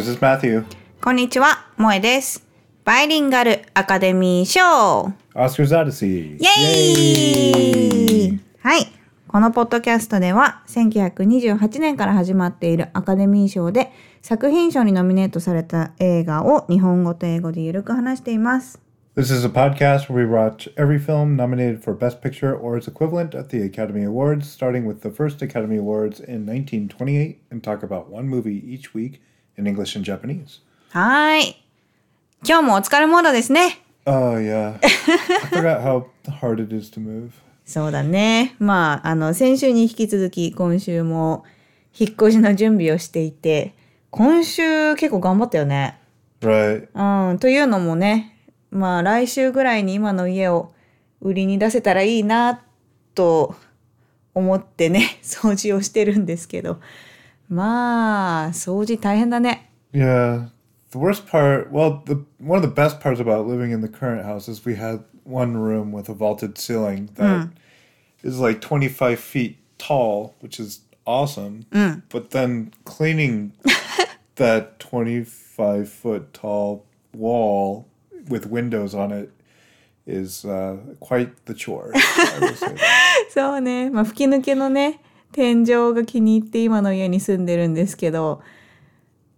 This is Matthew. こんにちは、萌えです。バイリンガルアカデミー賞 Oscar's Odyssey. イエーイはい。このポッドキャストでは、1928年から始まっているアカデミー賞で作品賞にノミネートされた映画を日本語と英語でゆるく話しています。This is a podcast where we watch every film nominated for Best Picture or its equivalent at the Academy Awards, starting with the first Academy Awards in 1928, and talk about one movie each week in English and Japanese. はーい。今日もお疲れモードですね。Oh, yeah. I forgot how hard it is to move. そうだね。まあ、あの、先週に引き続き今週も引っ越しの準備をしていて、今週結構頑張ったよね。Right. うん、というのもね、まあ来週ぐらいに今の家を売りに出せたらいいなと思ってね、掃除をしてるんですけど、まあ、掃除大変だね。 Yeah. The worst part, well, the one of the best parts about living in the current house is we had one room with a vaulted ceiling that is like 25 feet tall, which is awesome. But then cleaning that 25 foot tall wall with windows on it is uh, quite the chore. I would say. そうね、まあ吹き抜けのね、 天井が気に入って今の家に住んでるんですけど、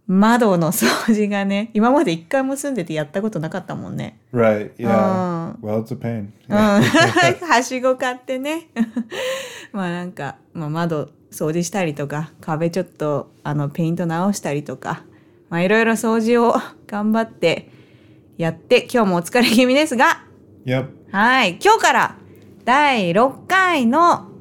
窓の掃除がね、今まで一回も住んでてやったことなかったもんね。right. Yeah. Well, it's a pain. うん、はしご買ってね まあなんか、まあ、窓掃除したりとか壁ちょっとあのペイント直したりとかまあいろいろ掃除を頑張ってやって今日もお疲れ気味ですが Yep. はい今日から第6回の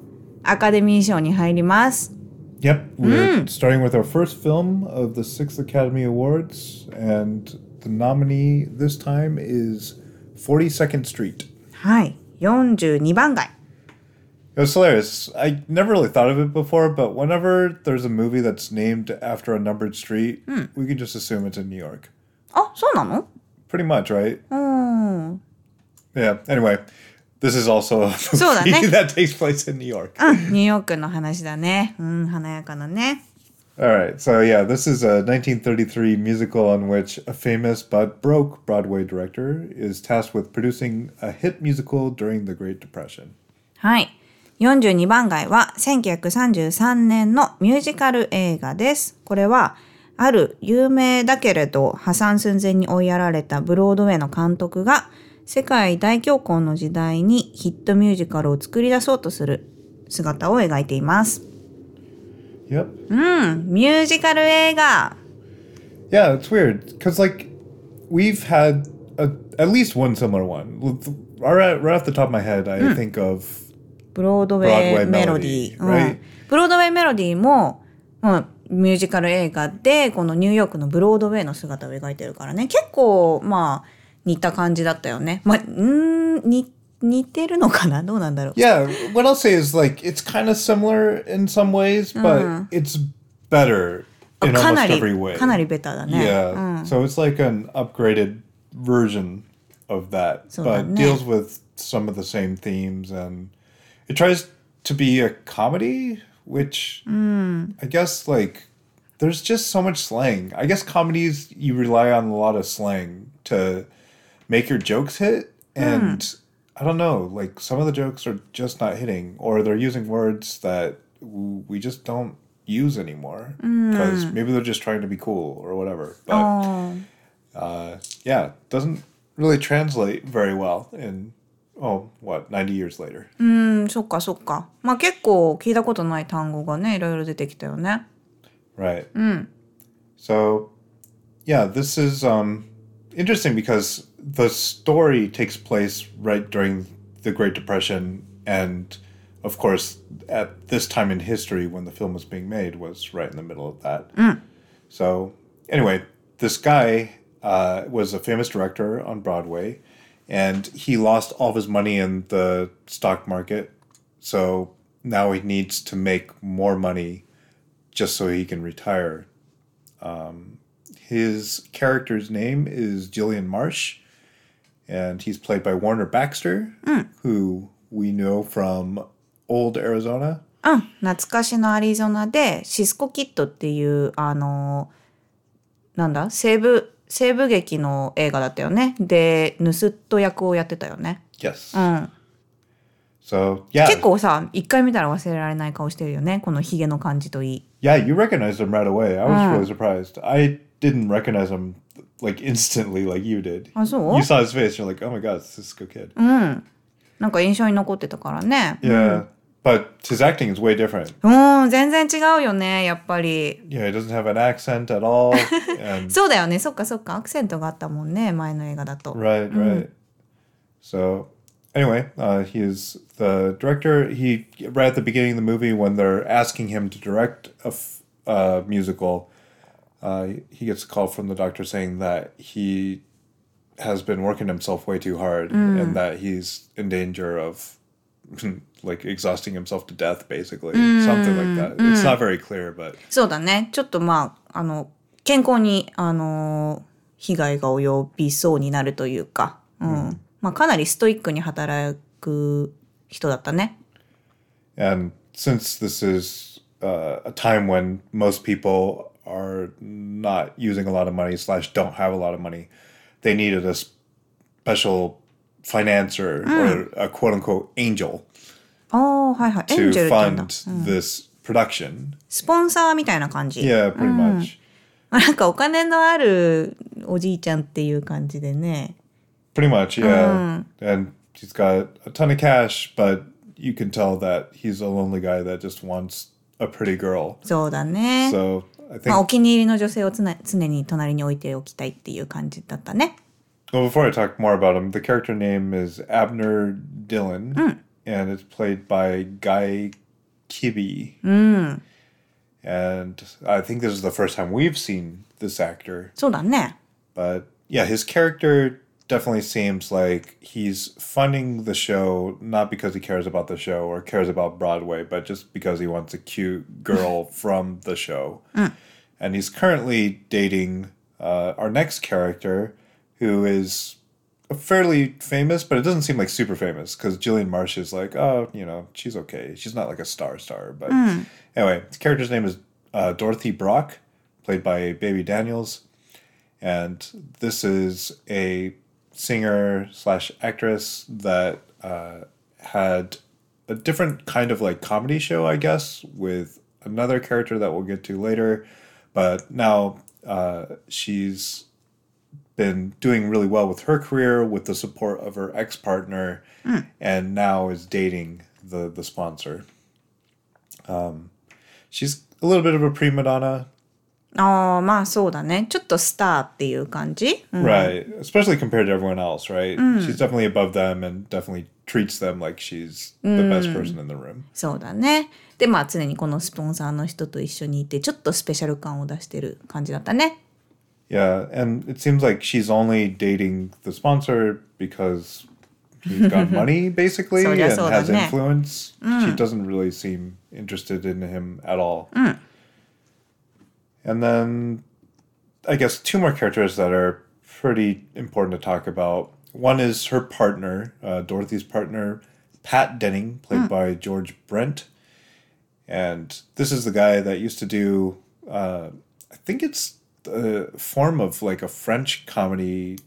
アカデミー賞に入ります。 Yep, we're starting with our first film of the sixth Academy Awards, and the nominee this time is 42nd Street. はい42番街 It was hilarious. I never really thought of it before, but whenever there's a movie that's named after a numbered street, we can just assume it's in New York. あそうなの Pretty much, right? うん。 Yeah. Anyway, This is also a So that movie ne- that takes place in New York. うん、ニューヨークの話だね。うん、華やかなね。All right, so yeah, this is a 1933 musical on which a famous but broke Broadway director is tasked with producing a hit musical during the Great Depression. はい。42番街は1933年のミュージカル映画です。これは、ある有名だけれど破産寸前に追いやられたブロードウェイの監督が世界大恐慌の時代にヒットミュージカルを作り出そうとする姿を描いています。Yep. うん、ミュージカル映画。Yeah, it's weird because like we've had a, at least one similar one. Right, right off the top of my head, I think of ブロードウェ Broadway イメロディ melody right? ブロードウェイメロディーも、うん、ミュージカル映画で、このニューヨークのブロードウェイの姿を描いてるからね。結構、まあ、似た感じだったよね。まあ、うーん、に、似てるのかなどうなんだろう。 yeah. What I'll say is like it's kind of similar in some ways, but it's better in か almost なり every way.、かなりベタだね。 Yeah. So it's like an upgraded version of that, So but that- deals with some of the same themes and it tries to be a comedy, which I guess like there's just so much slang. I guess comedies you rely on a lot of slang to make your jokes hit and I don't know, like some of the jokes are just not hitting or they're using words that w- we just don't use anymore because maybe they're just trying to be cool or whatever. But あー uh, yeah, doesn't really translate very well in oh what ninety years later. うん、そっかそっか。まあ結構聞いたことない単語がね、いろいろ出てきたよね。 Right. うん。 So yeah, this is um interesting because the story takes place right during the Great Depression and of course at this time in history when the film was being made was right in the middle of that. So anyway, this guy uh, was a famous director on Broadway and he lost all of his money in the stock market. So now he needs to make more money just so he can retire. Um, his character's name is Julian Marsh, and he's played by Warner Baxter, who we know from Old Arizona. うん、懐かしのアリゾナでシスコキッドっていうあのなんだ西部西部劇の映画だったよねで盗人役をやってたよね Yes. うん、So yeah, 結構さ一回見たら忘れられない顔してるよねこのヒゲの感じといい yeah, you recognized him right away. I was really surprised. I didn't recognize him like instantly like you did. あそう You saw his face, you're like, oh my god, it's this good kid. なんか印象に残ってたからね Yeah, but his acting is way different. うん全然違うよねやっぱり Yeah, he doesn't have an accent at all. and そうだよねそっかそっかアクセントがあったもんね前の映画だと right, right. So anyway, uh, he is the director. He right at the beginning of the movie when they're asking him to direct a f- uh, musical, uh, he gets a call from the doctor saying that he has been working himself way too hard and that he's in danger of like exhausting himself to death basically something like that it's not very clear but そうだねちょっとまああの健康にあの被害が及びそうになるというか、うんまあ、かなりストイックに働く人だったね And since this is uh, a time when most people are not using a lot of money slash don't have a lot of money, they needed a special financer or a quote unquote angel ああはいはいエン to ジェルって言うんだ fund this production. スポンサーみたいな感じ Yeah, pretty much. まあなんかお金のあるおじいちゃんっていう感じでね Pretty much, yeah. And he's got a ton of cash, but you can tell that he's a lonely guy that just wants a pretty girl. そうだね、 So I think まあ、お気に入りの女性を常に隣に置いておきたいっていう感じだったね。Well, before I talk more about him, the character name is Abner Dillon, hmm. and it's played by Guy Kibbee. Hmm. And I think this is the first time we've seen this actor. So But yeah, his character definitely seems like he's funding the show not because he cares about the show or cares about Broadway, but just because he wants a cute girl from the show. And he's currently dating uh, our next character, who is a fairly famous, but it doesn't seem like super famous because Julian Marsh is like, oh, you know, she's okay. She's not like a star star. But anyway, the character's name is uh, Dorothy Brock, played by Bebe Daniels and this is a singer slash actress that uh, had a different kind of like comedy show, I guess, with another character that we'll get to later. But now uh, she's been doing really well with her career with the support of her ex partner, and now is dating the the sponsor. Um, she's a little bit of a prima donna, ああまあそうだねちょっとスターっていう感じ、うん Right. Especially compared to everyone else, right? She's definitely above them and definitely treats them like she's the best person in the room. そうだねでまあ常にこのスポンサーの人と一緒にいてちょっとスペシャル感を出してる感じだったね Yeah, and it seems like she's only dating the sponsor because he's got money, basically, and has influence. She doesn't really seem interested in him at all. And then I guess two more characters that are pretty important to talk about. One is her partner, uh, Dorothy's partner, Pat Denning, played by George Brent. And this is the guy that used to do, uh, I think it's a form of like a French comedy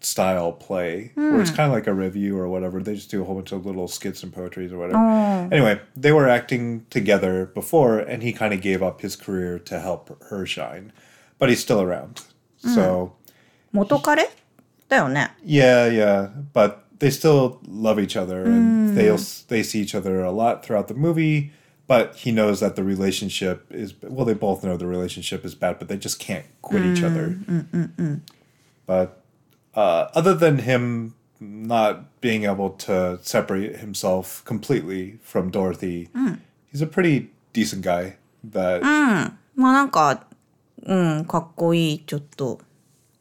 style play mm. where it's hmm. kind of like a revue or whatever. They just do a whole bunch of little skits and poetries or whatever. Oh. Anyway, they were acting together before, and he kind of gave up his career to help her shine, but he's still around. Mm. So. 元彼だよね。Yeah, yeah, but they still love each other, and mm. they they see each other a lot throughout the movie. But he knows that the relationship is well. They both know the relationship is bad, but they just can't quit each other. Mm, mm, mm, but uh, other than him not being able to separate himself completely from Dorothy, he's a pretty decent guy. That まあなんかうんかっこいいちょっと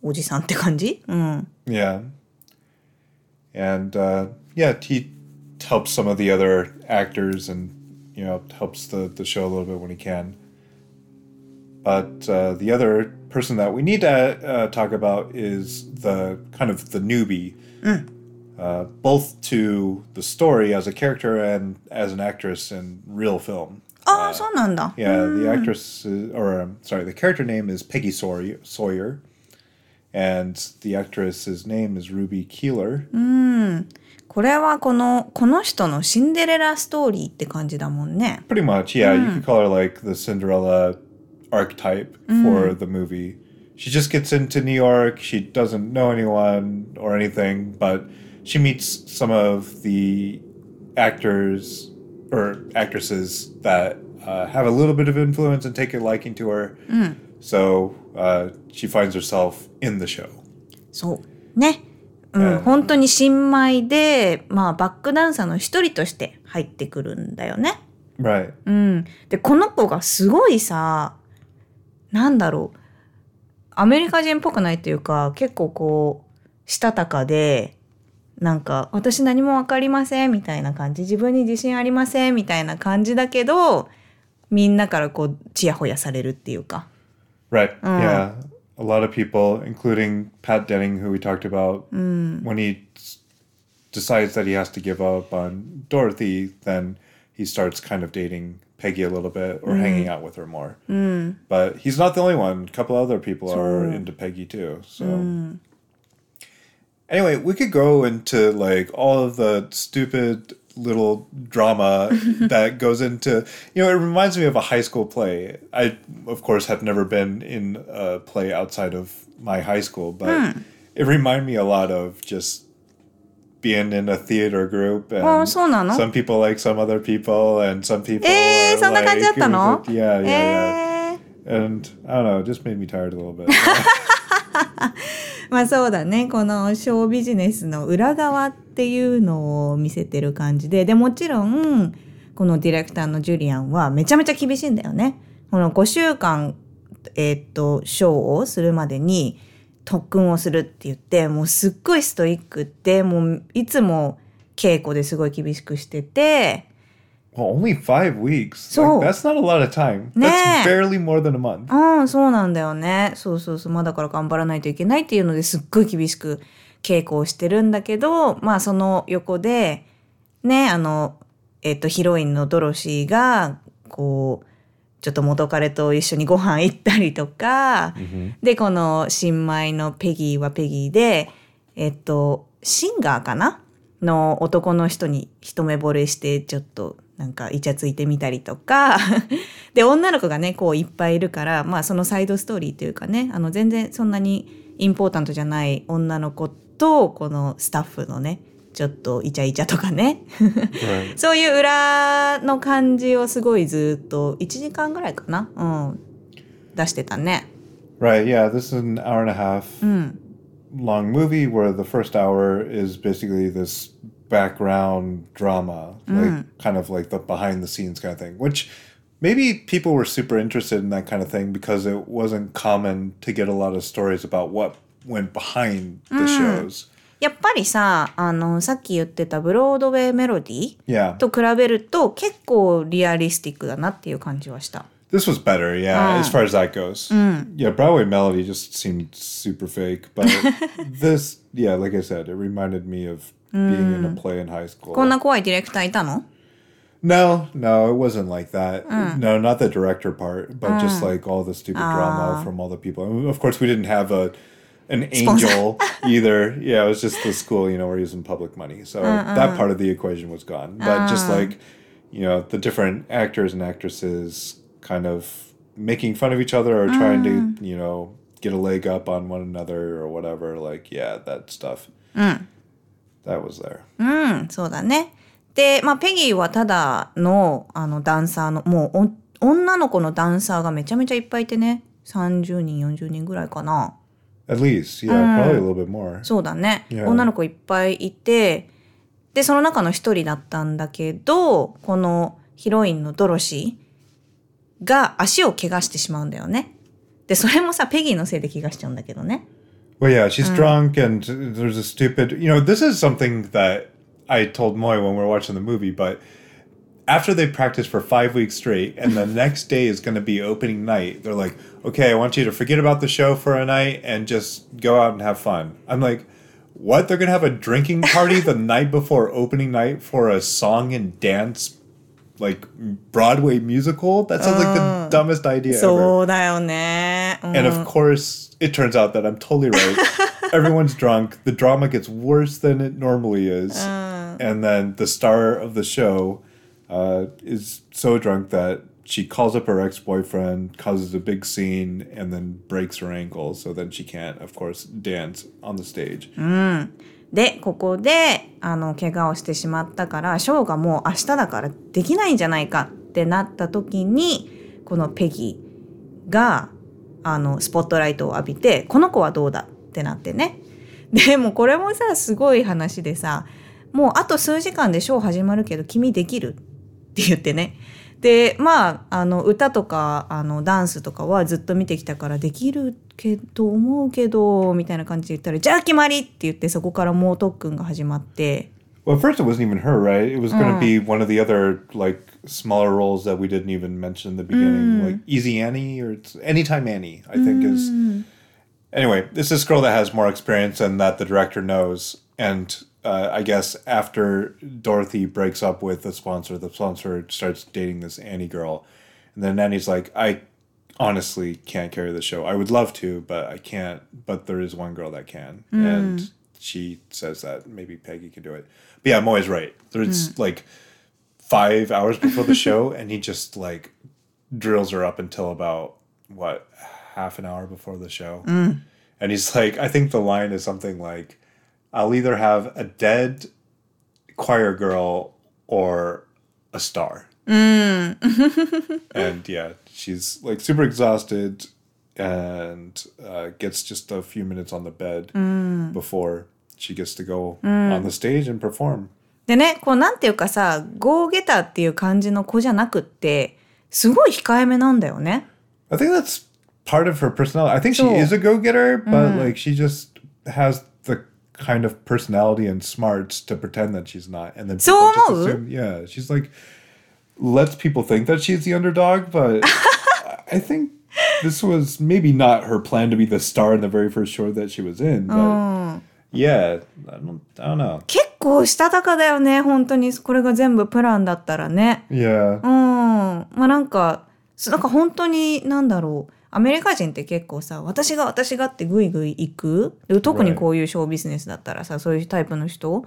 おじさんって感じうん Yeah. And uh, yeah, he helps some of the other actors and, you know, helps the, the show a little bit when he can. But uh, the other person that we need to uh, talk about is the kind of the newbie, uh, both to the story as a character and as an actress in real film. ああ、そうなんだ。 Yeah, the actress, is, or um, sorry, the character name is Peggy Sawyer, Sawyer, and the actress's name is Ruby Keeler. これはこの、この人のシンデレラストーリーって感じだもんね。 Pretty much, yeah. You could call her like the Cinderella archetype for the movie. She just gets into New York. She doesn't know anyone or anything, but she meets some of the actors or actresses that uh, have a little bit of influence and take a liking to her. So uh, she finds herself in the show. そう。ね。うん、うん本当に新米で、まあ、バックダンサーの一人として入ってくるんだよね。 Right. うん。で、この子がすごいさ、 なんだろう。アメリカ人っぽくないっていうか、結構こう、したたかで、なんか、私何もわかりませんみたいな感じ。自分に自信ありませんみたいな感じだけど、みんなからこう、ちやほやされるっていうか。Right. Yeah. A lot of people, including Pat Denning, who we talked about, when he decides that he has to give up on Dorothy, then he starts kind of dating Peggy a little bit or mm. hanging out with her more. Mm. But he's not the only one. A couple other people are into Peggy too. So. Mm. Anyway, we could go into like all of the stupid little drama that goes into you know it reminds me of a high school play i of course have never been in a play outside of my high school but hmm. it reminded me a lot of just being in a theater group and あそうなの some people like some other people and some people えー、そんな感じだったの yeah yeah yeah えー and i don't know it just made me tired a little bit まあそうだね。このショービジネスの裏側っていうのを見せてる感じで。で、もちろん、このディレクターのジュリアンはめちゃめちゃ厳しいんだよね。この5週間、えーっと、ショーをするまでに特訓をするって言って、もうすっごいストイックで、もういつも稽古ですごい厳しくしてて、well only five weeks So- like, that's not a lot of time Ne. that's barely more than a month うん、そうなんだよね。そうそうそう。まあだから頑張らないといけないっていうのですっごい厳しく稽古をしてるんだけど、まあその横で、ね、あの、えっと、ヒロインのドロシーが、こう、ちょっと元彼と一緒にご飯行ったりとか、で、この新米のペギーはペギーで、えっと、シンガーかなの男の人に一目惚れして、ちょっとなんかイチャついてみたりとか、で、女の子がね、こういっぱいいるから、まあそのサイドストーリーというかね、あの全然そんなにインポータントじゃない女の子と、このスタッフのね、ちょっとイチャイチャとかね。そういう裏の感じをすごいずっと1時間ぐらいかなうん。出してたね。Right, yeah, this is an hour and a half long movie where the first hour is basically this background drama, like kind of like the behind the scenes kind of thing, which maybe people were super interested in that kind of thing because it wasn't common to get a lot of stories about what went behind the shows. やっぱりさ、あの、さっき言ってたブロードウェイメロディ Yeah. と比べると結構リアリスティックだなっていう感じはした。This was better, yeah, as far as that goes. Yeah, Broadway Melody just seemed super fake, but this, yeah, like I said, it reminded me of being in a play in high school. こんな怖いディレクターいたの No, no, it wasn't like that. No, not the director part, but just like all the stupid drama from all the people. And of course, we didn't have a an angel either. Yeah, it was just the school. You know, we're using public money, so that part of the equation was gone. But just like you know, the different actors and actresses kind of making fun of each other or trying to you know get a leg up on one another or whatever. Like, yeah, that stuff. That was there. うん、そうだね。で、まあ、ペギーはただの、あの、ダンサーの、もうお、女の子のダンサーがめちゃめちゃいっぱいいてね。30人、40人ぐらいかな。 At least, yeah, probably a little bit more. そうだね。女の子いっぱいいて、で、その中の一人だったんだけど、このヒロインのドロシーが足を怪我してしまうんだよね。で、それもさ、ペギーのせいで怪我しちゃうんだけどね。Well, yeah, she's drunk, and there's a stupid. You know, this is something that I told Moy when we were watching the movie. But after they practice for five weeks straight and the next day is going to be opening night they're like okay i want you to forget about the show for a night and just go out and have fun. I'm like what? They're going to have a drinking party the night before opening night for a song and dance like broadway musical? That sounds like the dumbest idea so ever. and of course it turns out that i'm totally right. Everyone's drunk. The drama gets worse than it normally is. And then the star of the show uh, is so drunk that she calls up her ex boyfriend, causes a big scene, and then breaks her ankle. So then she can't, of course, dance on the stage. で、ここで、あの、怪我をしてしまったから、ショーがもう明日だからできないんじゃないかってなった時に、このペギが、あの、スポットライトを浴びて、この子はどうだってなってね。でもこれもさ、すごい話でさ、もうあと数時間でショー始まるけど、君できるって言ってね。で、まあ、あの、歌とか、あの、ダンスとかはずっと見てきたからできるけど、思うけど、みたいな感じで言ったら、じゃあ決まりって言って、そこから猛特訓が始まって、Well, first it wasn't even her, right? It was going to be one of the other like smaller roles that we didn't even mention in the beginning, like Easy Annie or Anytime Annie. I think is. Anyway, it's this girl that has more experience and that the director knows, and uh, I guess after Dorothy breaks up with the sponsor, the sponsor starts dating this Annie girl, and then Annie's like, I honestly can't carry the show. I would love to, but I can't. But there is one girl that can, hmm. and she says that maybe Peggy can do it. But yeah, I'm always right. There's hmm. like five hours before the show, and he just like drills her up until about what half an hour before the show, hmm. and he's like, I think the line is something like, "I'll either have a dead choir girl or a star." and yeah, she's like super exhausted and uh, gets just a few minutes on the bed before she gets to go on the stage and perform. でね、こうなんていうかさ、ゴーゲターっていう感じの子じゃなくって、すごい控えめなんだよね。 I think that's part of her personality. I think she So- is a go getter, but like she just has the kind of personality and smarts to pretend that she's not. And then people So just思う assume, yeah, she's like, lets people think that she's the underdog, but I think this was maybe not her plan to be the star in the very first show that she was in. But yeah, I don't, I don't know. 結構したたかだよね、本当に。これが全部プランだったらね。 Yeah. うん。まあなんか、すなんか本当に、なんだろう。 アメリカ人って結構さ、私が私がってグイグイ行く？で特にこういうショービジネスだったらさ、そういうタイプの人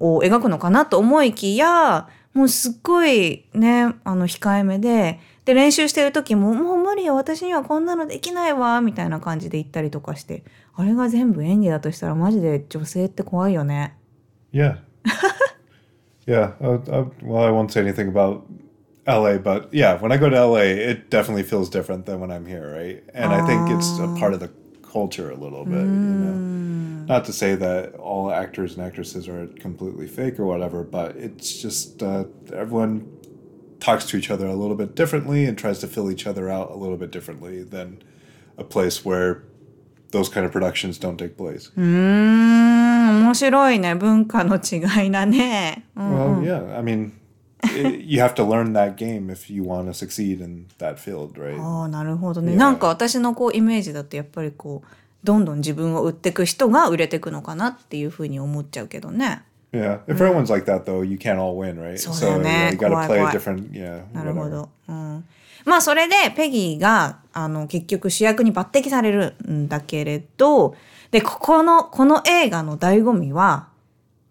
を描くのかなと思いきや、もうすっごいね、あの、控えめで、で、練習してる時も、もう無理よ、私にはこんなのできないわ、みたいな感じで言ったりとかして、あれが全部演技だとしたらマジで女性って怖いよね。Yeah. yeah. Uh, uh, well, I won't say anything about LA, but yeah, when I go to LA, it definitely feels different than when I'm here, right? And I think it's a part of the culture a little bit, you know. Not to say that all actors and actresses are completely fake or whatever, but it's just uh, everyone talks to each other a little bit differently and tries to fill each other out a little bit differently than a place where those kind of productions don't take place. うーん、面白いね。文化の違いだね。うん Well, yeah. I mean, i you have to learn that game if you want to succeed in that field, right? ああ、なるほどね。Yeah. なんか私のこうイメージだとやっぱりこう、どんどん自分を売ってく人が売れてくのかなっていうふうに思っちゃうけどね。Yeah. If everyone's like that, though, you can't all win, right? そうだよね。yeah, you got to 怖い play different, yeah. なるほ.ど。うん。まあそれでペギーがあの結局主役に抜擢されるんだけれど、で、ここの、この映画の醍醐味は、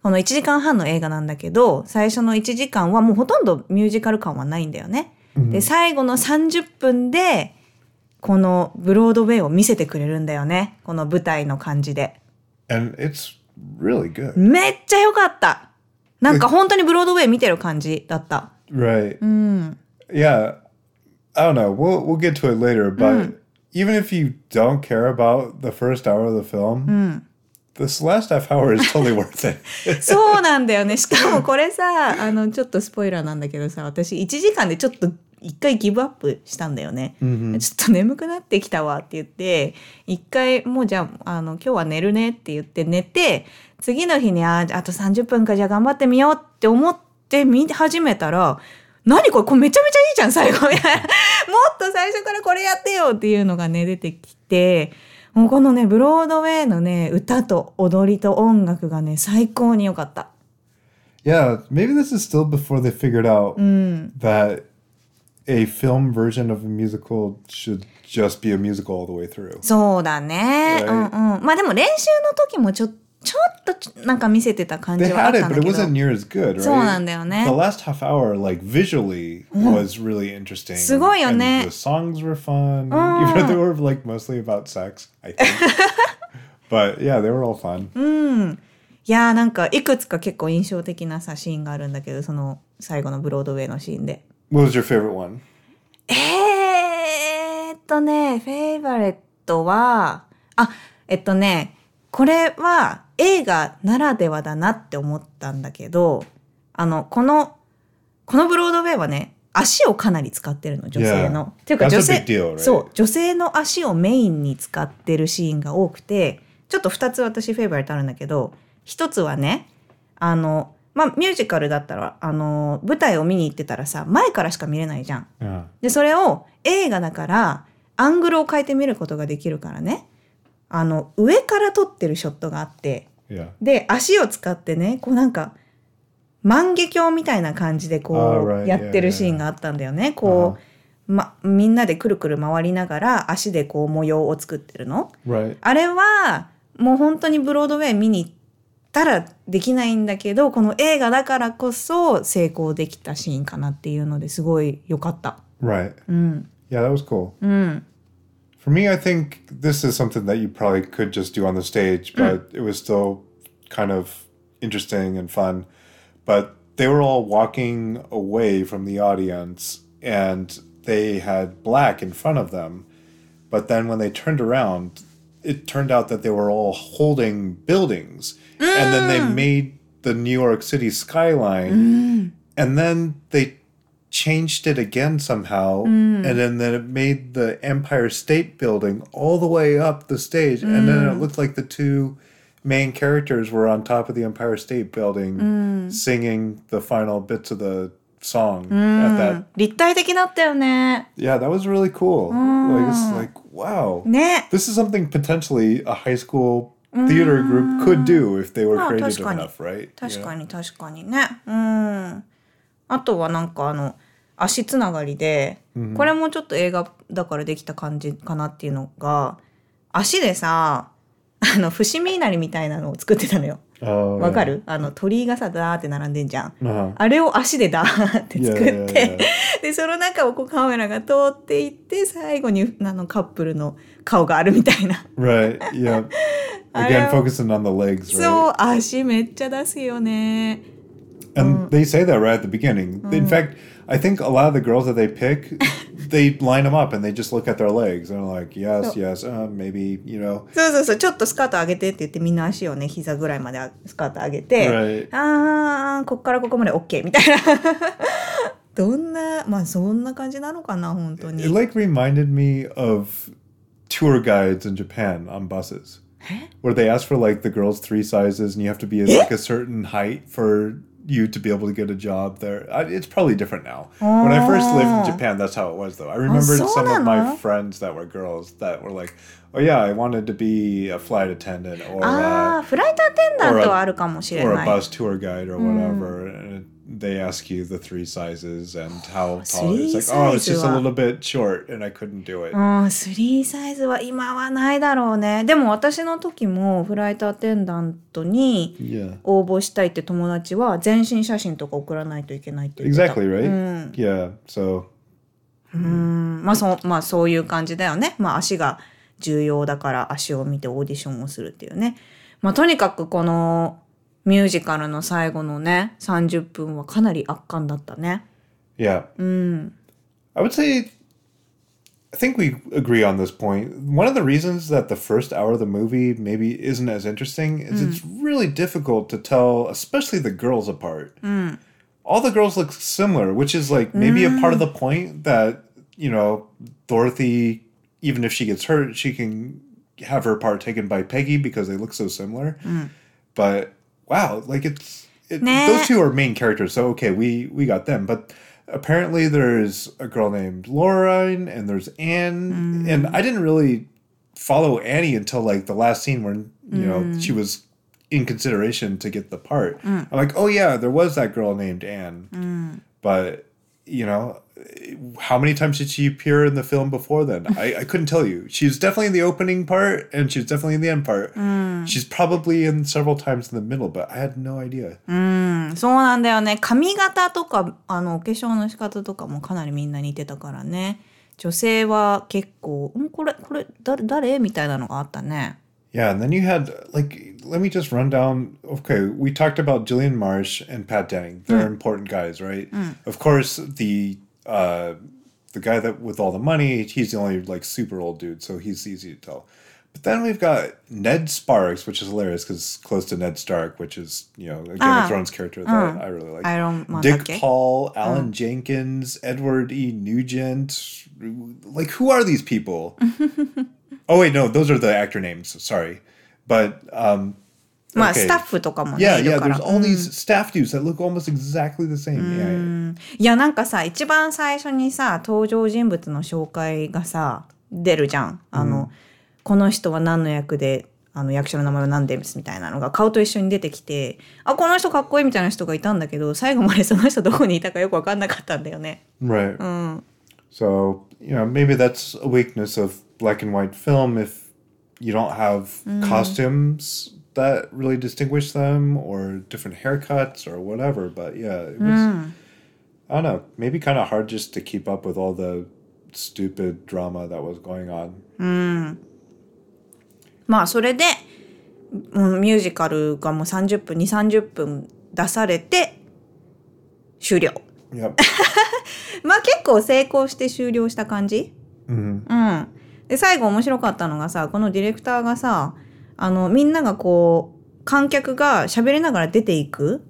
この1時間半の映画なんだけど、最初の1時間はもうほとんどミュージカル感はないんだよね。で、最後の30分で、このブロードウェイを見せてくれるんだよね。この舞台の感じで。And it's really good. めっちゃ良かった。なんか本当にブロードウェイ見てる感じだった。Right. Yeah. I don't know. We'll we'll get to it later, but even if you don't care about the first hour of the film, this last half hour is totally worth it. そうなんだよね。しかもこれさ、あの、ちょっとスポイラーなんだけどさ、私1時間でちょっと一回ギブアップしたんだよね。ちょっと眠くなってきたわって言って、一回もうじゃあ、あの、今日は寝るねって言って寝て、次の日に、あ、あと30分かじゃあ頑張ってみようって思って見始めたら、何これこれめちゃめちゃいいじゃん最後 もっと最初からこれやってよっていうのがね出てきてもうこのねブロードウェイのね歌と踊りと音楽がね最高に良かった。Yeah, maybe this is still before they figured out Mm. that a film version of a musical should just be a musical all the way through. そうだね。Right. うんうん。まあでも練習の時もちょちょっとなんか見せてた感じはあったんだけ it ど。wasn't near as good, right? そうなんだよね。The last half hour, like visually, was really interesting. すごいよね。And the songs were fun, even though they were like mostly about sex, I think. but yeah, they were all fun. いやーなんかいくつか結構印象的なさシーンがあるんだけどその最後のブロードウェイのシーンで。What was your favorite one? えーっとね、フェイバレットは、あ、えっとね、これは映画ならではだなって思ったんだけど、あの、この、このブロードウェイはね、足をかなり使ってるの、女性の。っていうか女性?そう、女性の足をメインに使ってるシーンが多くて、ちょっと二つ私フェイバレットあるんだけど、一つはね、あの、まあ、ミュージカルだったら、あの、舞台を見に行ってたらさ、前からしか見れないじゃん。Yeah. で、それを映画だから、アングルを変えて見ることができるからね。あの、上から撮ってるショットがあって、Yeah. で、足を使ってね、こうなんか、万華鏡みたいな感じでこ Ah. う、やってるシーンがあったんだよね。こう、ま、みんなでくるくる回りながら足でこう模様を作ってるの。Right. あれは、もう本当にブロードウェイ見に行ったらできないんだけど、この映画だからこそ成功できたシーンかなっていうのですごい良かった。Right. うん。Yeah, that was cool. うん。For me, I think this is something that you probably could just do on the stage, mm. but it was still kind of interesting and fun. But they were all walking away from the audience and they had black in front of them. But then when they turned around, it turned out that they were all holding buildings. And then they mm. made the New York City skyline. Mm. And then they changed it again somehow and then, then it made the empire state building all the way up the stage and then it looked like the two main characters were on top of the empire state building singing the final bits of the song at that 立体的だったよね。 yeah that was really cool like it's like wow ね。 this is something potentially a high school theater group could do if they were あ creative 確かに enough right 確 Yeah. かに確かにね。うん。あとはなんかあの 足つながりで、これもちょっと映画だからできた感じかなっていうのが足でさあの伏見稲荷みたいなのを作ってたのよ。Oh, わか.る？あの鳥居がさダーって並んでんじゃん。Uh-huh. あれを足でダーって作って.でその中をこうカメラが通っていって最後にあのカップルの顔があるみたいな。Right. Yeah. Again, focusing on the legs, そ?う足めっちゃ出すよね。And they say that right at the beginning. In fact, I think a lot of the girls that they pick, they line them up and they just look at their legs and are like, yes, So- yes, uh, maybe, you know. そうそうそうちょっとスカート上げてって言ってみんな足をね膝ぐらいまでスカート上げて、 Right. あーこっからここまで OK みたいなどんなまあそんな感じなのかな本当 It に like reminded me of tour guides in Japan on buses. Where they ask for like the girls' three sizes and you have to be like a certain height for you to be able to get a job there. I, it's probably different now. When I first lived in Japan, that's how it was though. I remembered so some of na my no? friends that were girls that were like, oh yeah, I wanted to be a flight attendant or あ uh, あフライトアテンダントはあるかもしれ or a ない bus tour guide or whatever. And they ask you the three sizes and how tall. It's like, Three oh, it's just a little bit short, and I couldn't do it. うん、3サイズは今はないだろうね。でも私の時もフライトアテンダントに Yeah. 応募したいって友達は全身写真とか送らないといけないって言ってた。Exactly right? Yeah. So うん、まあそう、まあそういう感じだよね。まあ足が重要だから足を見てオーディションをするっていうね。まあとにかくこのミュージカルの最後のね、30分はかなり圧巻だったね。 yeah, I would say. I think we agree on this point. One of the reasons that the first hour of the movie maybe isn't as interesting is it's really difficult to tell, especially the girls apart. All the girls look similar, which is like maybe a part of the point that, you know, Dorothy, even if she gets hurt, she can have her part taken by Peggy because they look so similar. But wow, like it's it, Nah. those two are main characters, so okay, we we got them. But apparently, there's a girl named Lorraine, and there's Anne, mm. and I didn't really follow Annie until like the last scene when you know she mm. was in consideration to get the part. Mm. I'm like, oh yeah, there was that girl named Anne, but you know, how many times did she appear in the film before then? I, I couldn't tell you. She's definitely in the opening part, and she's definitely in the end part. She's probably in several times in the middle, but I had no idea. うんそうなんだよね髪型とかあのお化粧の仕方とかもかなりみんな似てたからね女性は結構「んこれこれ誰誰?」みたいなのがあったね Yeah, and then you had like let me just run down. Okay, we talked about Jillian Marsh and Pat Denning. They're important guys, right? Of course, the uh, the guy that with all the money, he's the only like super old dude, so he's easy to tell. But then we've got Ned Sparks, which is hilarious because close to Ned Stark, which is you know a Game of ah. Thrones character that uh, I really like. I don't want Dick Powell, mm. Alan uh. Jenkins, Edward E. Nugent. Like, who are these people? oh wait, no, those are the actor names. Sorry, but um, まあ.スタッフとかもね Yeah, いる yeah. から There's all these staff dudes that look almost exactly the same. Yeah, いやなんかさ一番最初にさ登場人物の紹介がさ出るじゃんあの、この人は何の役であの役者の名前は何でみたいなのが顔と一緒に出てきてあこの人かっこいいみたいな人がいたんだけど最後までその人どこにいたかよく分かんなかったんだよね。right. So you know, maybe that's a weakness of black and white film if you don't have costumes that really distinguish them or different haircuts or whatever. But yeah, it was. I don't know. Maybe kind of hard just to keep up with all the stupid drama that was going on. まあそれで、うん、ミュージカルがもう30分2 3 0分出されて終了。Yep. まあ結構成功して終了した感じ hmm うん。で最後面白かったのがさこのディレクターがさあのみんながこう観客が喋りながら出ていく.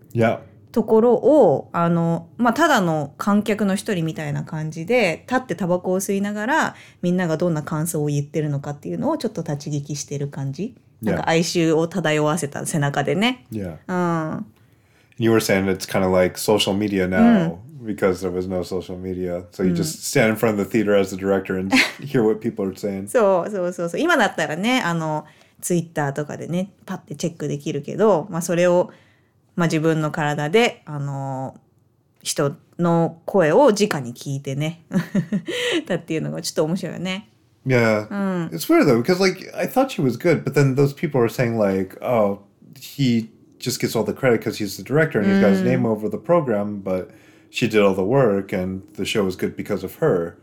ところをあの、まあ、ただの観客の一人みたいな感じで立ってタバコを吸いながらみんながどんな感想を言ってるのかっていうのをちょっと立ち聞きしてる感じ。なんか哀愁を漂わせた背中でね。Yeah. うん。You were saying it's kind of like social media now because there was no social media. So you just stand in front of the theater as the director and hear what people are saying. そうそうそうそう今だったらねあのツイッターとかでねパッてチェックできるけど、まあ、それを、まあ、自分の体であの人の声を直に聞いてねだっていうのがちょっと面白いよね。Yeah. It's weird though because like I thought she was good, but then those people were saying like, oh, he just gets all the credit because he's the director and he's got his name over the program, but she did all the work and the show was good because of her.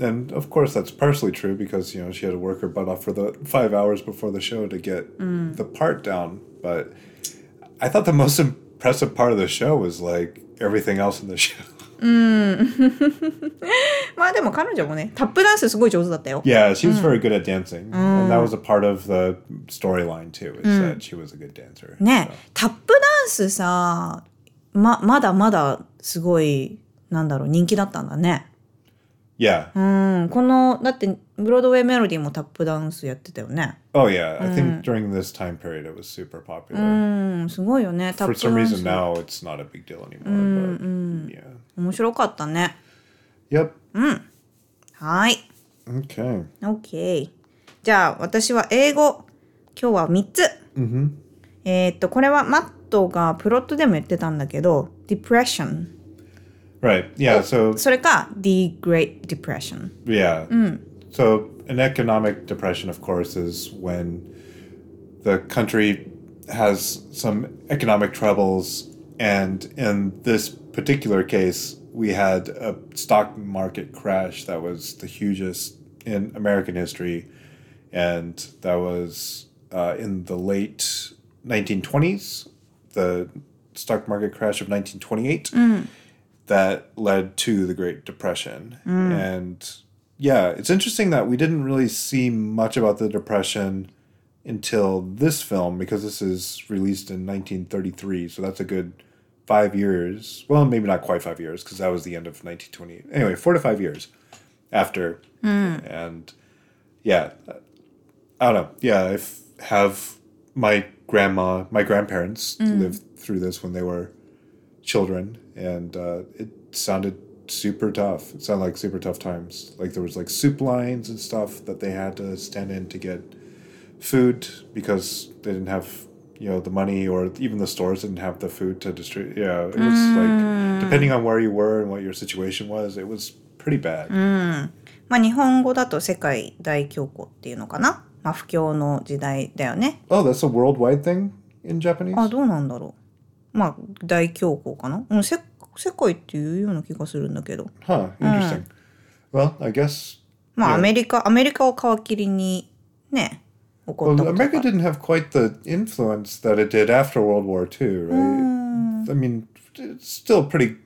And of course that's partially true because you know she had to work her butt off for the five hours before the show to get the part down. But I thought the most impressive part of the show was like everything else in the show. まあでも彼女もねタップダンスすごい上手だったよ。 Yeah, she was very good at dancing, and that was a part of the storyline too. Is that she was a good dancer. ね So, タップダンスさままだまだすごいなんだろう人気だったんだね。 Yeah. うんこのだってブロードウェイメロディーもタップダンスやってたよね。Oh yeah. I think during this time period it was super popular. うんすごいよねタッ For プダ some ン reason ス。now it's not a big deal anymore. But yeah. 面白かったね。Yep. はい。Okay. OK。じゃあ私は英語今日は3つ。Mm-hmm. えーっとこれはマットがプロットでも言ってたんだけど Depression Right. Yeah. So それか The Great Depression yeah. So an economic depression, of course, is when the country has some economic troubles, and in this particular case, we had a stock market crash that was the hugest in American history, and that was uh, in the late 1920s, the stock market crash of 1928 that led to the Great Depression. Mm. And yeah, it's interesting that we didn't really see much about the Depression until this film because this is released in 1933. So that's a good five years. Well, maybe not quite five years because that was the end of 1928. Anyway, four to five years after. Mm. And yeah, I don't know. Yeah, I have my grandma, my grandparents mm. lived through this when they were children, and uh, it sounded super tough. It sounded like super tough times. Like there was like soup lines and stuff that they had to stand in to get food because they didn't have you know the money or even the stores didn't have the food to distribute. Yeah, it was like depending on where you were and what your situation was, it was pretty bad. まあ日本語だと世界大恐慌っていうのかな。まあ不況の時代だよね。 Oh, that's a worldwide thing in Japanese. あ、どうなんだろう。 まあ大恐慌かな。うん、せ世界っていうような気がするんだけど。Huh. Interesting. Well, I guess まあ Yeah. アメリカ、アメリカを皮切りにね、起こ well, ったこと America が。didn't have quite the influence that it did after World War II, right? I mean, it's still a pretty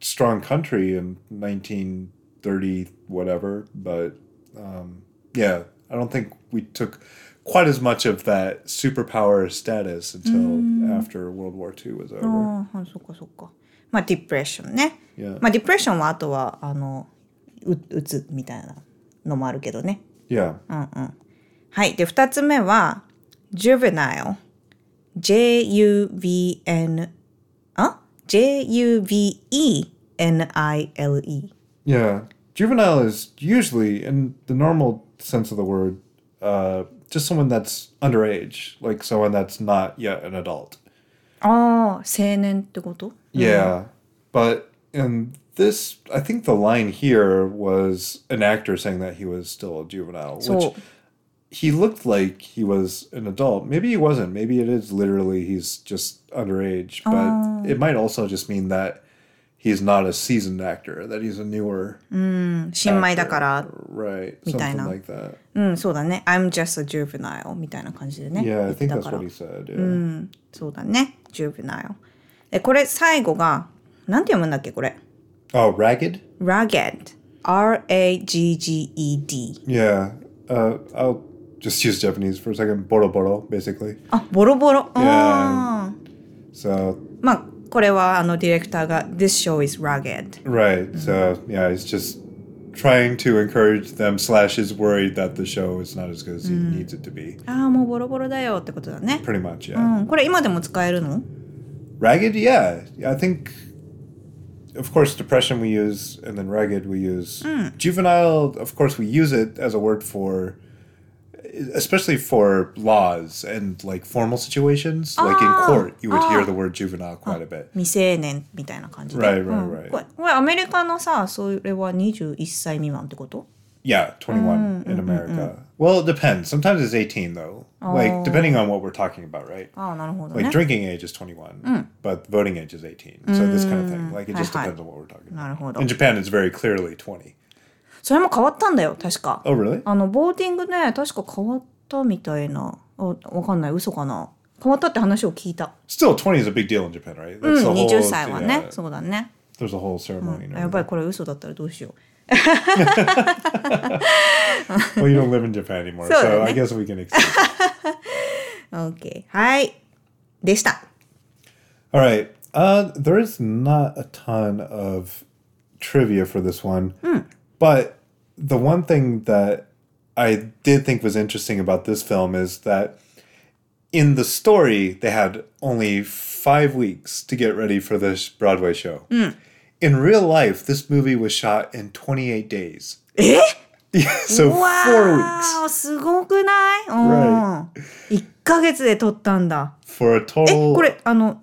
strong country in 1930 whatever, but um, yeah, I don't think we took quite as much of that superpower status until after World War II was over. ああ、そっかそっか。まあディプレッションね。 Yeah. まあディプレッションはあとは、あの、う、うつみたいなのもあるけどね。 Yeah. うんうん。はい。で、二つ目は、juvenile。J-U-V-N、あ ?J-U-V-E-N-I-L-E。 Yeah. Juvenile is usually, in the normal sense of the word, uh, just someone that's underage, like someone that's not yet an adult. ああ、青年ってこと Yeah. But in this, I think the line here was an actor saying that he was still a juvenile, そう which。he looked like he was an adult. Maybe he wasn't. Maybe it is literally he's just underage. But it might also just mean that he's not a seasoned actor, that he's a newer 新米だから、 Right. みたい Something な。 like that. うん、そうだね。I'm just a juvenile みたいな感じでね。 Yeah, I 言って think た that's から what he said. Yeah. うん、そうだね。juvenile。で、これ最後が、なんて読むんだっけ、これ。 Oh, ragged? ragged。R-A-G-G-E-D。 Yeah. Uh, I'll just use Japanese for a second. Boro boro, basically. あ、ボロボロ。あー So, まあ、 これはあのディレクターが This show is ragged。 right. So, yeah, he's just trying to encourage them, slash, is worried that the show is not as good as he needs it to be. ああ、もうボロボロだよってことだね。 Pretty much, う yeah. ん、これ今でも使えるの Ragged? Yeah. I think, of course, depression we use, and then ragged we use. Juvenile, of course, we use it as a word for, especially for laws and like formal situations. like in court, you would hear the word juvenile quite a bit. 未成年みたいな感じで。 Right, right, うん right. これこれアメリカのさ、それは21歳未満ってこと Yeah, 21 in America. Well, it depends. Sometimes it's 18, though. Like, depending on what we're talking about, right? ああ、なるほど Like, ね。 drinking age is 21, but voting age is 18. So, this kind of thing. Like, it just Hi, hi. depends on what we're talking なる about. ほど In。Japan, it's very clearly 20. それも変わったんだよ、確か。Oh, really? あの、ボーティングね、確か変わったみたいな。あわかんない、嘘かな。変わったって話を聞いた。Still, 20 is a big deal in Japan, right? うん、That's the 20 whole, 歳はね。そうだね。there's a whole ceremony. and やっぱ everything. りこれ嘘だったらどうしよう。well, you don't live in Japan anymore, So, I guess we can accept it. OK。はい。でした。All right. Uh, there is not a ton of trivia for this one, but the one thing that I did think was interesting about this film is that in the story, they had only five weeks to get ready for this Broadway show. Mm. In real life, this movie was shot in 28 days. Yeah, so wow, four weeks. すごくない、right. For a total... え、これ、あの、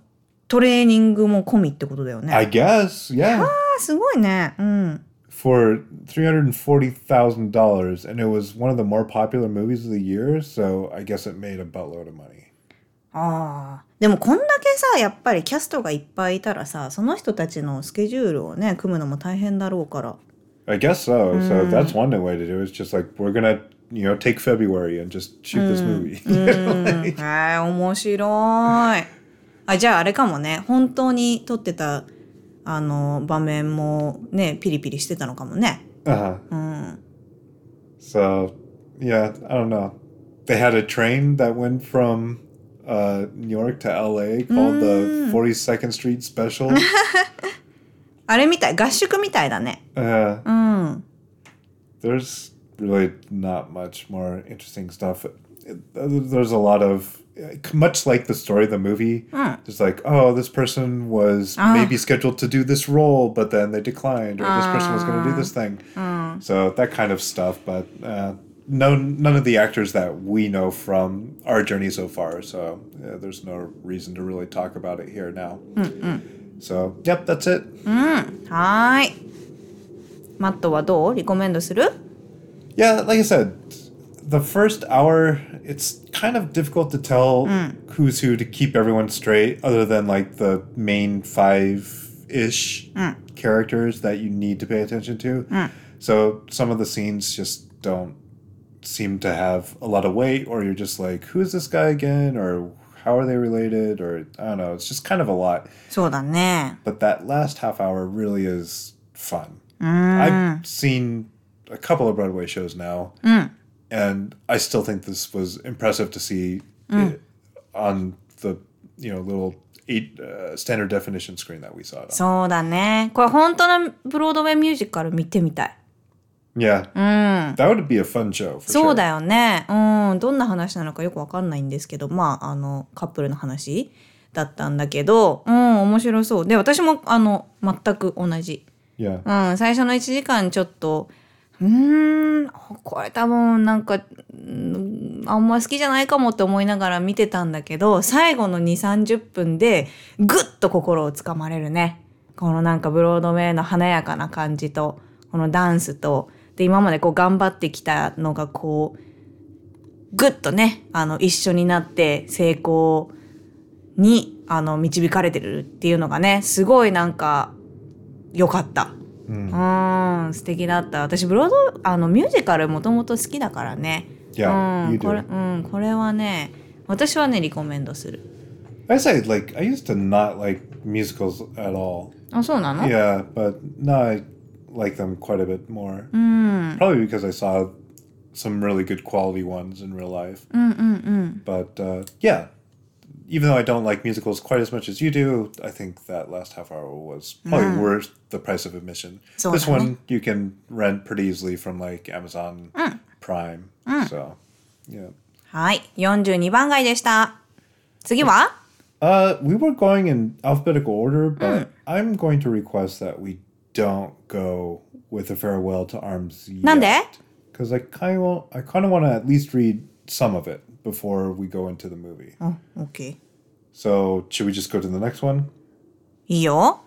トレーニングも込みってことだよね。I guess, yeah. ああ、すごいね。うん。for three hundred and forty thousand dollars, and it was one of the more popular movies of the year. So I guess it made a buttload of money. ああ。でもこんだけさ、やっぱりキャストがいっぱいいたらさ、その人たちのスケジュールをね、組むのも大変だろうから。 I guess so. So that's one way to do it. It's just like we're gonna, you know, take February and just shoot this movie. へえ、面白い。あ、じゃああれかもね。本当に撮ってた、 あの、場面もね、ピリピリしてたのかもね。 uh-huh. うん。 So yeah, I don't know. They had a train that went from uh, New York to L.A. called the Forty Second Street Special. あれみたい。合宿みたいだね。 uh, うん。 there's really not much more interesting stuff. It- There's a lot of much like the story of the movie. Just like, oh, this person was maybe scheduled to do this role, but then they declined, or this person was going to do this thing. So that kind of stuff. But uh, no none of the actors that we know from our journey so far. So yeah, there's no reason to really talk about it here now. So yep, that's it. はーい。マットはどうリコメンドする Yeah, like I said, the first hour, it's kind of difficult to tell mm. who's who to keep everyone straight, other than like the main five ish mm. characters that you need to pay attention to. Mm. So some of the scenes just don't seem to have a lot of weight, or you're just like, who's this guy again? Or how are they related? Or I don't know, it's just kind of a lot. But that last half hour really is fun. Mm. I've seen a couple of Broadway shows now. Mm. And I still think this was impressive to see it on the you know little eight uh, standard definition screen that we saw. そうだね。これ本当のブロードウェイミュージカル見てみたい。Yeah, that would be a fun show. For そう.だよね。うん。どんな話なのかよくわかんないんですけど、まあ、あの、カップルの話だったんだけど、うん、面白そう。で、私も、あの、全く同じ。Yeah, うん、最初の1時間ちょっと、うーん、これ多分なんか、あんま好きじゃないかもって思いながら見てたんだけど、最後の2、30分でぐっと心をつかまれるね。このなんかブロードウェイの華やかな感じと、このダンスと、で、今までこう頑張ってきたのがこう、ぐっとね、あの、一緒になって成功に、あの、導かれてるっていうのがね、すごいなんか、良かった。うん、素敵だった。私、ブロード、あの、ミュージカルもともと好きだからね。Yeah, うん、you これ、do. うん、これはね、私はね、リコメンドする。I say like I used to not like musicals at all. あ、そうなの Yeah, but now I like them quite a bit more. うん、Probably because I saw some really good quality ones in real life. うん、うん、うん。But uh, yeah, even though I don't like musicals quite as much as you do, I think that last half hour was probably worth the price of admission. So this then- one you can rent pretty easily from like Amazon Prime. So yeah. はい、42番街でした。次は Uh, we were going in alphabetical order, but I'm going to request that we don't go with a farewell to arms yet. なんで Because I kind of, I kind of want to at least read some of it before we go into the movie. あ、OK。 So should we just go to the next one? いいよ。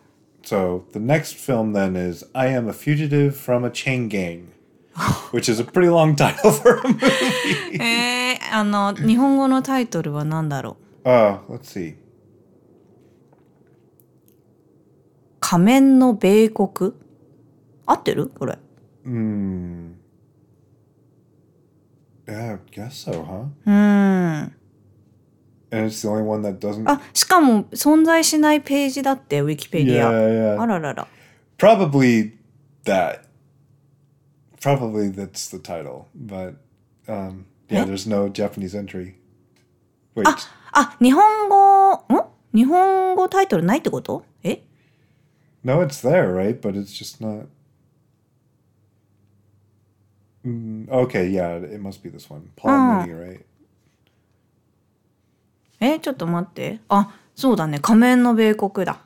So the next film then is I Am a Fugitive from a Chain Gang, which is a pretty long title for a movie. えー、あの、日本語のタイトルは何だろう Uh, let's see. 仮面の米国合ってるこれ。 Hmm. Yeah, I guess so, huh? うーん。 And it's the only one that doesn't. あ、しかも存在しないページだって、ウィキペディア。 Yeah, yeah. あららら。 Probably that. Probably that's the title, but um, yeah, there's no Japanese entry. Wait, あ、あ、日本語、ん日本語タイトルないってことえ no, it's there, right? But it's just not. Mm, okay, yeah, it must be this one. Planet, right? え、ちょっと待って。あ、そうだね。仮面の米国だ。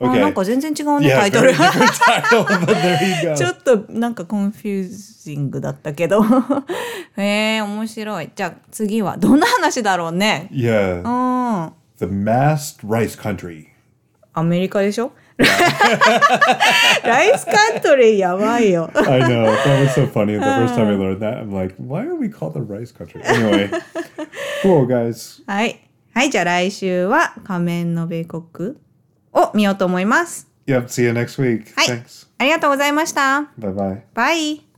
Okay. あなんか全然違うね、タイトル。ちょっとなんかコンフュージングだったけど。え、面白い。じゃあ次は、どんな話だろうね。Yeah. The masked rice country. アメリカでしょ？ライスカントリーやばいよ。I know. That was so funny. The first time I learned that, I'm like, why are we called the rice country? Anyway, cool, guys. はい。はい、じゃあ来週は仮面の米国を見ようと思います。Yep. See you next week. はい Thanks. ありがとうございました。Bye bye. バイ。